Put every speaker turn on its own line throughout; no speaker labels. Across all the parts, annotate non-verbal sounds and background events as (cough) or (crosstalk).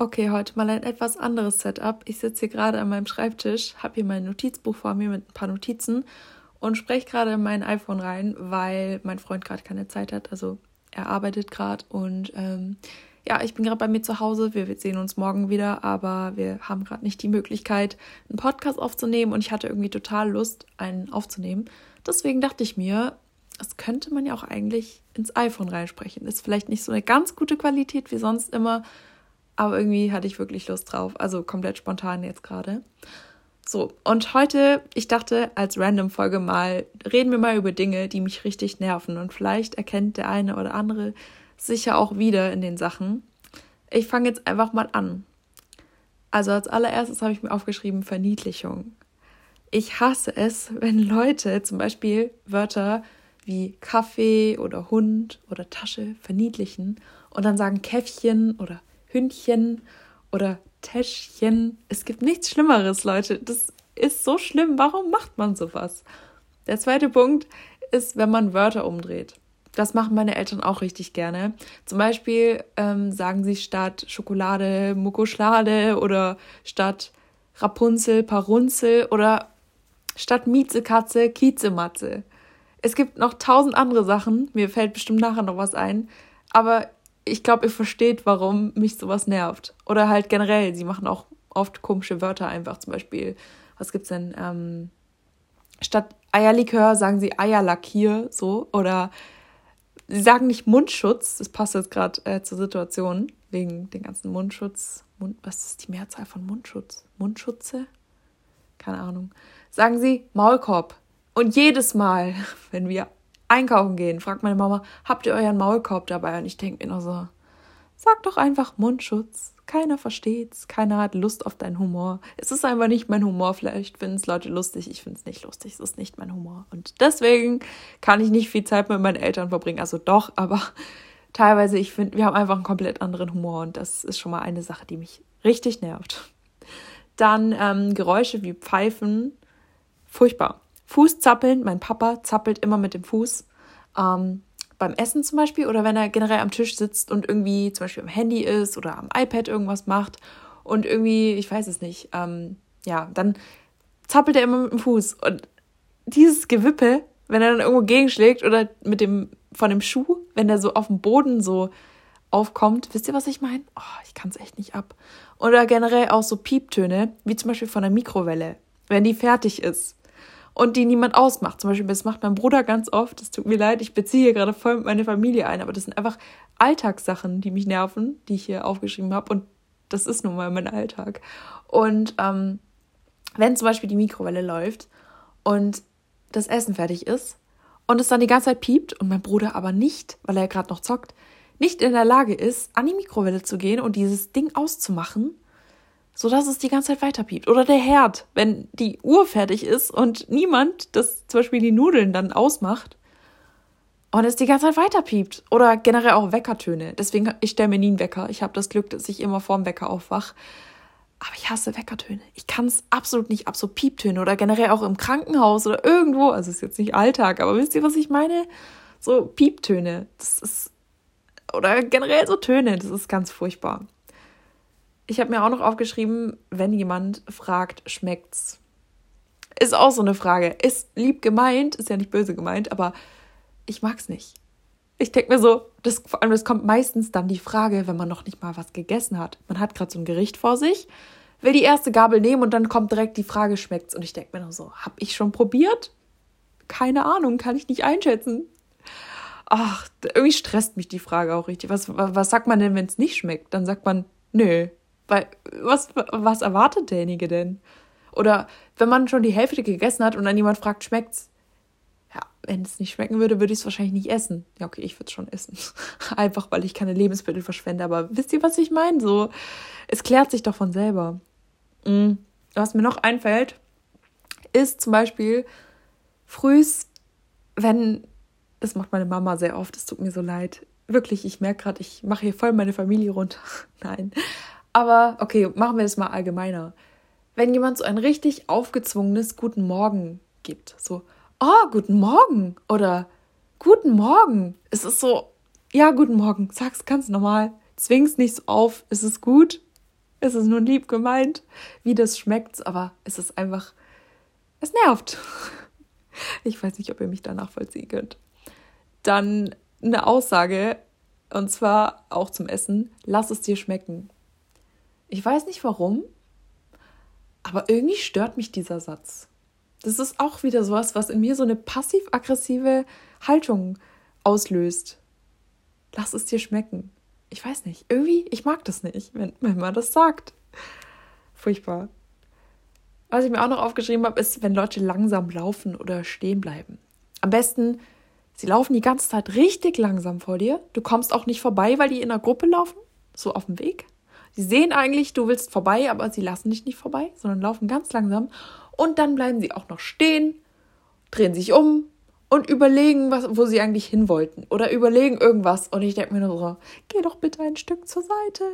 Okay, heute mal ein etwas anderes Setup. Ich sitze hier gerade an meinem Schreibtisch, habe hier mein Notizbuch vor mir mit ein paar Notizen und spreche gerade in mein iPhone rein, weil mein Freund gerade keine Zeit hat. Also er arbeitet gerade und ähm, ja, ich bin gerade bei mir zu Hause. Wir sehen uns morgen wieder, aber wir haben gerade nicht die Möglichkeit, einen Podcast aufzunehmen und ich hatte irgendwie total Lust, einen aufzunehmen. Deswegen dachte ich mir, das könnte man ja auch eigentlich ins iPhone reinsprechen. Ist vielleicht nicht so eine ganz gute Qualität wie sonst immer, aber irgendwie hatte ich wirklich Lust drauf. Also komplett spontan jetzt gerade. So, und heute, ich dachte, als Random-Folge mal, reden wir mal über Dinge, die mich richtig nerven. Und vielleicht erkennt der eine oder andere sicher auch wieder in den Sachen. Ich fange jetzt einfach mal an. Also als allererstes habe ich mir aufgeschrieben Verniedlichung. Ich hasse es, wenn Leute zum Beispiel Wörter wie Kaffee oder Hund oder Tasche verniedlichen und dann sagen Käffchen oder Hündchen oder Täschchen. Es gibt nichts Schlimmeres, Leute. Das ist so schlimm. Warum macht man sowas? Der zweite Punkt ist, wenn man Wörter umdreht. Das machen meine Eltern auch richtig gerne. Zum Beispiel ähm, sagen sie statt Schokolade Mukoschlade oder statt Rapunzel Parunzel oder statt Miezekatze Kiezematze. Es gibt noch tausend andere Sachen. Mir fällt bestimmt nachher noch was ein. Aber ich glaube, ihr versteht, warum mich sowas nervt. Oder halt generell, sie machen auch oft komische Wörter einfach. Zum Beispiel, was gibt's denn? Ähm, statt Eierlikör sagen sie Eierlackier, so. Oder sie sagen nicht Mundschutz, das passt jetzt gerade äh, zur Situation, wegen den ganzen Mundschutz. Mund, was ist die Mehrzahl von Mundschutz? Mundschutze? Keine Ahnung. Sagen sie Maulkorb. Und jedes Mal, (laughs) wenn wir einkaufen gehen, fragt meine Mama, habt ihr euren Maulkorb dabei? Und ich denke mir nur so, sag doch einfach Mundschutz. Keiner versteht's, keiner hat Lust auf deinen Humor. Es ist einfach nicht mein Humor. Vielleicht finden es Leute lustig, ich finde es nicht lustig. Es ist nicht mein Humor. Und deswegen kann ich nicht viel Zeit mit meinen Eltern verbringen. Also doch, aber teilweise, ich finde, wir haben einfach einen komplett anderen Humor und das ist schon mal eine Sache, die mich richtig nervt. Dann ähm, Geräusche wie Pfeifen. Furchtbar. Fuß zappeln. Mein Papa zappelt immer mit dem Fuß. Ähm, beim Essen zum Beispiel oder wenn er generell am Tisch sitzt und irgendwie zum Beispiel am Handy ist oder am iPad irgendwas macht und irgendwie, ich weiß es nicht, ähm, ja, dann zappelt er immer mit dem Fuß. Und dieses Gewippe, wenn er dann irgendwo gegenschlägt oder mit dem, von dem Schuh, wenn der so auf dem Boden so aufkommt, wisst ihr, was ich meine? Oh, ich kann es echt nicht ab. Oder generell auch so Pieptöne, wie zum Beispiel von der Mikrowelle, wenn die fertig ist und die niemand ausmacht. Zum Beispiel, das macht mein Bruder ganz oft. Es tut mir leid, ich beziehe hier gerade voll meine Familie ein, aber das sind einfach Alltagssachen, die mich nerven, die ich hier aufgeschrieben habe. Und das ist nun mal mein Alltag. Und ähm, wenn zum Beispiel die Mikrowelle läuft und das Essen fertig ist und es dann die ganze Zeit piept und mein Bruder aber nicht, weil er gerade noch zockt, nicht in der Lage ist, an die Mikrowelle zu gehen und dieses Ding auszumachen, sodass es die ganze Zeit weiterpiept. Oder der Herd, wenn die Uhr fertig ist und niemand das zum Beispiel die Nudeln dann ausmacht und es die ganze Zeit weiterpiept. Oder generell auch Weckertöne. Deswegen, ich stelle mir nie einen Wecker. Ich habe das Glück, dass ich immer vorm Wecker aufwach. Aber ich hasse Weckertöne. Ich kann es absolut nicht ab, so Pieptöne oder generell auch im Krankenhaus oder irgendwo. Also ist jetzt nicht Alltag, aber wisst ihr, was ich meine? So Pieptöne. Das ist. Oder generell so Töne. Das ist ganz furchtbar. Ich habe mir auch noch aufgeschrieben, wenn jemand fragt, schmeckt's? Ist auch so eine Frage. Ist lieb gemeint, ist ja nicht böse gemeint, aber ich mag's nicht. Ich denke mir so, das, vor allem, das kommt meistens dann die Frage, wenn man noch nicht mal was gegessen hat. Man hat gerade so ein Gericht vor sich, will die erste Gabel nehmen und dann kommt direkt die Frage, schmeckt's? Und ich denke mir nur so, hab ich schon probiert? Keine Ahnung, kann ich nicht einschätzen. Ach, irgendwie stresst mich die Frage auch richtig. Was, was sagt man denn, wenn es nicht schmeckt? Dann sagt man, nö, weil, was, was erwartet derjenige denn? Oder wenn man schon die Hälfte gegessen hat und dann jemand fragt, schmeckt's? Ja, wenn es nicht schmecken würde, würde ich es wahrscheinlich nicht essen. Ja, okay, ich würde es schon essen. (laughs) Einfach, weil ich keine Lebensmittel verschwende. Aber wisst ihr, was ich meine? So, es klärt sich doch von selber. Mhm. Was mir noch einfällt, ist zum Beispiel frühs, wenn, das macht meine Mama sehr oft, es tut mir so leid. Wirklich, ich merke gerade, ich mache hier voll meine Familie runter. (laughs) Nein. Aber okay, machen wir das mal allgemeiner. Wenn jemand so ein richtig aufgezwungenes Guten Morgen gibt, so, oh, guten Morgen oder guten Morgen. Es ist so, ja, guten Morgen, sag's ganz normal, zwing's nicht so auf, es ist gut. Es ist nur lieb gemeint, wie das schmeckt, aber es ist einfach, es nervt. (laughs) Ich weiß nicht, ob ihr mich da nachvollziehen könnt. Dann eine Aussage, und zwar auch zum Essen, lass es dir schmecken. Ich weiß nicht warum, aber irgendwie stört mich dieser Satz. Das ist auch wieder sowas, was in mir so eine passiv-aggressive Haltung auslöst. Lass es dir schmecken. Ich weiß nicht. Irgendwie, ich mag das nicht, wenn, wenn man das sagt. Furchtbar. Was ich mir auch noch aufgeschrieben habe, ist, wenn Leute langsam laufen oder stehen bleiben. Am besten, sie laufen die ganze Zeit richtig langsam vor dir. Du kommst auch nicht vorbei, weil die in einer Gruppe laufen, so auf dem Weg. Sie sehen eigentlich, du willst vorbei, aber sie lassen dich nicht vorbei, sondern laufen ganz langsam. Und dann bleiben sie auch noch stehen, drehen sich um und überlegen, was, wo sie eigentlich hin wollten. Oder überlegen irgendwas. Und ich denke mir nur so, geh doch bitte ein Stück zur Seite.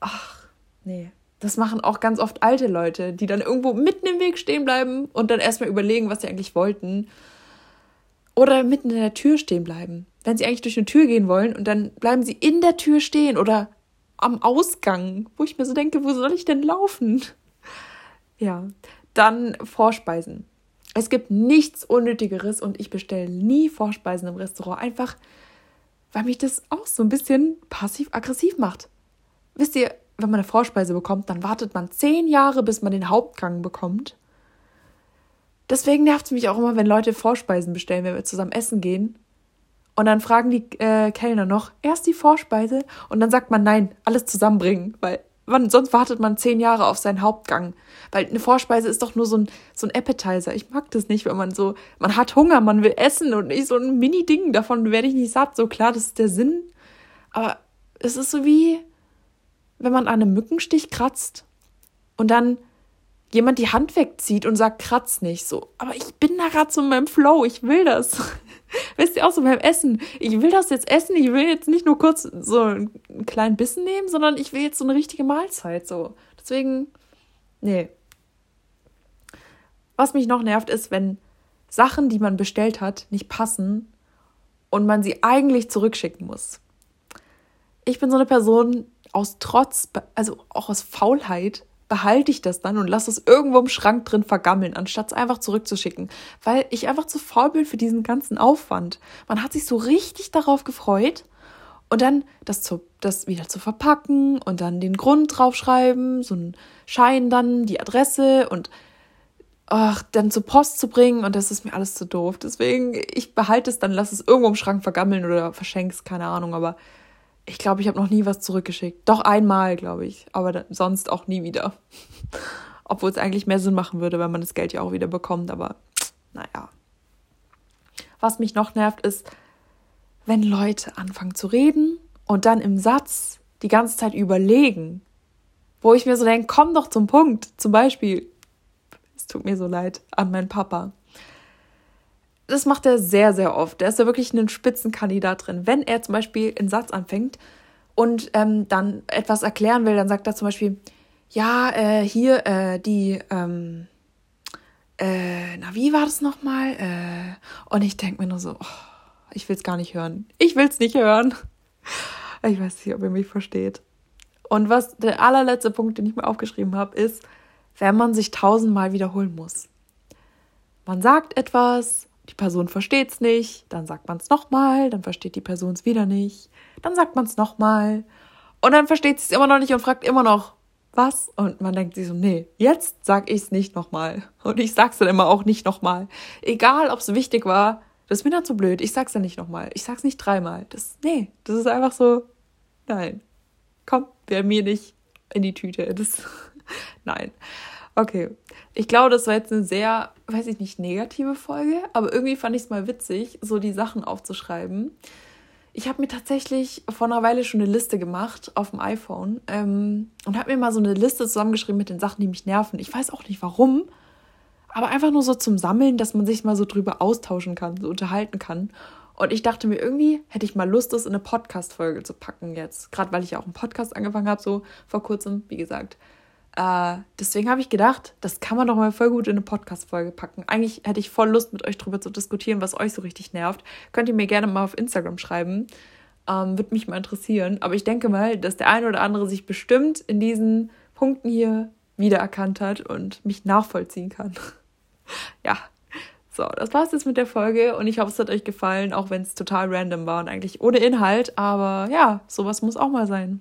Ach, nee. Das machen auch ganz oft alte Leute, die dann irgendwo mitten im Weg stehen bleiben und dann erstmal überlegen, was sie eigentlich wollten. Oder mitten in der Tür stehen bleiben. Wenn sie eigentlich durch eine Tür gehen wollen und dann bleiben sie in der Tür stehen oder am Ausgang, wo ich mir so denke, wo soll ich denn laufen? Ja, dann Vorspeisen. Es gibt nichts Unnötigeres und ich bestelle nie Vorspeisen im Restaurant, einfach weil mich das auch so ein bisschen passiv-aggressiv macht. Wisst ihr, wenn man eine Vorspeise bekommt, dann wartet man zehn Jahre, bis man den Hauptgang bekommt. Deswegen nervt es mich auch immer, wenn Leute Vorspeisen bestellen, wenn wir zusammen essen gehen. Und dann fragen die äh, Kellner noch, erst die Vorspeise und dann sagt man nein, alles zusammenbringen, weil man, sonst wartet man zehn Jahre auf seinen Hauptgang. Weil eine Vorspeise ist doch nur so ein, so ein Appetizer. Ich mag das nicht, wenn man so, man hat Hunger, man will essen und nicht so ein Mini-Ding, davon werde ich nicht satt. So klar, das ist der Sinn. Aber es ist so wie, wenn man an einem Mückenstich kratzt und dann jemand die Hand wegzieht und sagt, kratz nicht. So, aber ich bin da gerade so in meinem Flow, ich will das. (laughs) Wisst ihr auch so beim Essen? Ich will das jetzt essen, ich will jetzt nicht nur kurz so einen kleinen Bissen nehmen, sondern ich will jetzt so eine richtige Mahlzeit. So. Deswegen, nee. Was mich noch nervt, ist, wenn Sachen, die man bestellt hat, nicht passen und man sie eigentlich zurückschicken muss. Ich bin so eine Person aus Trotz, also auch aus Faulheit, behalte ich das dann und lasse es irgendwo im Schrank drin vergammeln, anstatt es einfach zurückzuschicken, weil ich einfach zu faul bin für diesen ganzen Aufwand. Man hat sich so richtig darauf gefreut und dann das, zu, das wieder zu verpacken und dann den Grund draufschreiben, so einen Schein dann, die Adresse und ach, dann zur Post zu bringen und das ist mir alles zu doof. Deswegen, ich behalte es dann, lasse es irgendwo im Schrank vergammeln oder verschenke es, keine Ahnung, aber ich glaube, ich habe noch nie was zurückgeschickt. Doch einmal, glaube ich, aber sonst auch nie wieder. (laughs) Obwohl es eigentlich mehr Sinn machen würde, wenn man das Geld ja auch wieder bekommt, aber naja. Was mich noch nervt, ist, wenn Leute anfangen zu reden und dann im Satz die ganze Zeit überlegen, wo ich mir so denke, komm doch zum Punkt. Zum Beispiel, es tut mir so leid, an meinen Papa das macht er sehr, sehr oft. Der ist ja wirklich ein Spitzenkandidat drin. Wenn er zum Beispiel einen Satz anfängt und ähm, dann etwas erklären will, dann sagt er zum Beispiel, ja, äh, hier, äh, die, ähm, äh, na, wie war das nochmal? Äh, und ich denke mir nur so, oh, ich will es gar nicht hören. Ich will es nicht hören. (laughs) Ich weiß nicht, ob ihr mich versteht. Und was der allerletzte Punkt, den ich mir aufgeschrieben habe, ist, wenn man sich tausendmal wiederholen muss. Man sagt etwas, die Person versteht es nicht, dann sagt man es nochmal, dann versteht die Person es wieder nicht, dann sagt man es nochmal und dann versteht sie es immer noch nicht und fragt immer noch, was? Und man denkt sich so, nee, jetzt sag ich es nicht nochmal. Und ich sag's dann immer auch nicht nochmal. Egal, ob es wichtig war, das ist mir dann zu blöd. Ich sag's dann nicht nochmal. Ich sag's nicht dreimal. Das, nee, das ist einfach so, nein. Komm, wer mir nicht in die Tüte. Das, (laughs) nein. Okay. Ich glaube, das war jetzt eine sehr, weiß ich nicht, negative Folge, aber irgendwie fand ich es mal witzig, so die Sachen aufzuschreiben. Ich habe mir tatsächlich vor einer Weile schon eine Liste gemacht auf dem iPhone ähm, und habe mir mal so eine Liste zusammengeschrieben mit den Sachen, die mich nerven. Ich weiß auch nicht warum, aber einfach nur so zum Sammeln, dass man sich mal so drüber austauschen kann, so unterhalten kann. Und ich dachte mir, irgendwie hätte ich mal Lust, das in eine Podcast-Folge zu packen jetzt. Gerade weil ich ja auch einen Podcast angefangen habe, so vor kurzem, wie gesagt. Äh, deswegen habe ich gedacht, das kann man doch mal voll gut in eine Podcast-Folge packen. Eigentlich hätte ich voll Lust, mit euch drüber zu diskutieren, was euch so richtig nervt. Könnt ihr mir gerne mal auf Instagram schreiben. Ähm, Würde mich mal interessieren. Aber ich denke mal, dass der eine oder andere sich bestimmt in diesen Punkten hier wiedererkannt hat und mich nachvollziehen kann. (laughs) ja, so, das war's jetzt mit der Folge und ich hoffe, es hat euch gefallen, auch wenn es total random war und eigentlich ohne Inhalt. Aber ja, sowas muss auch mal sein.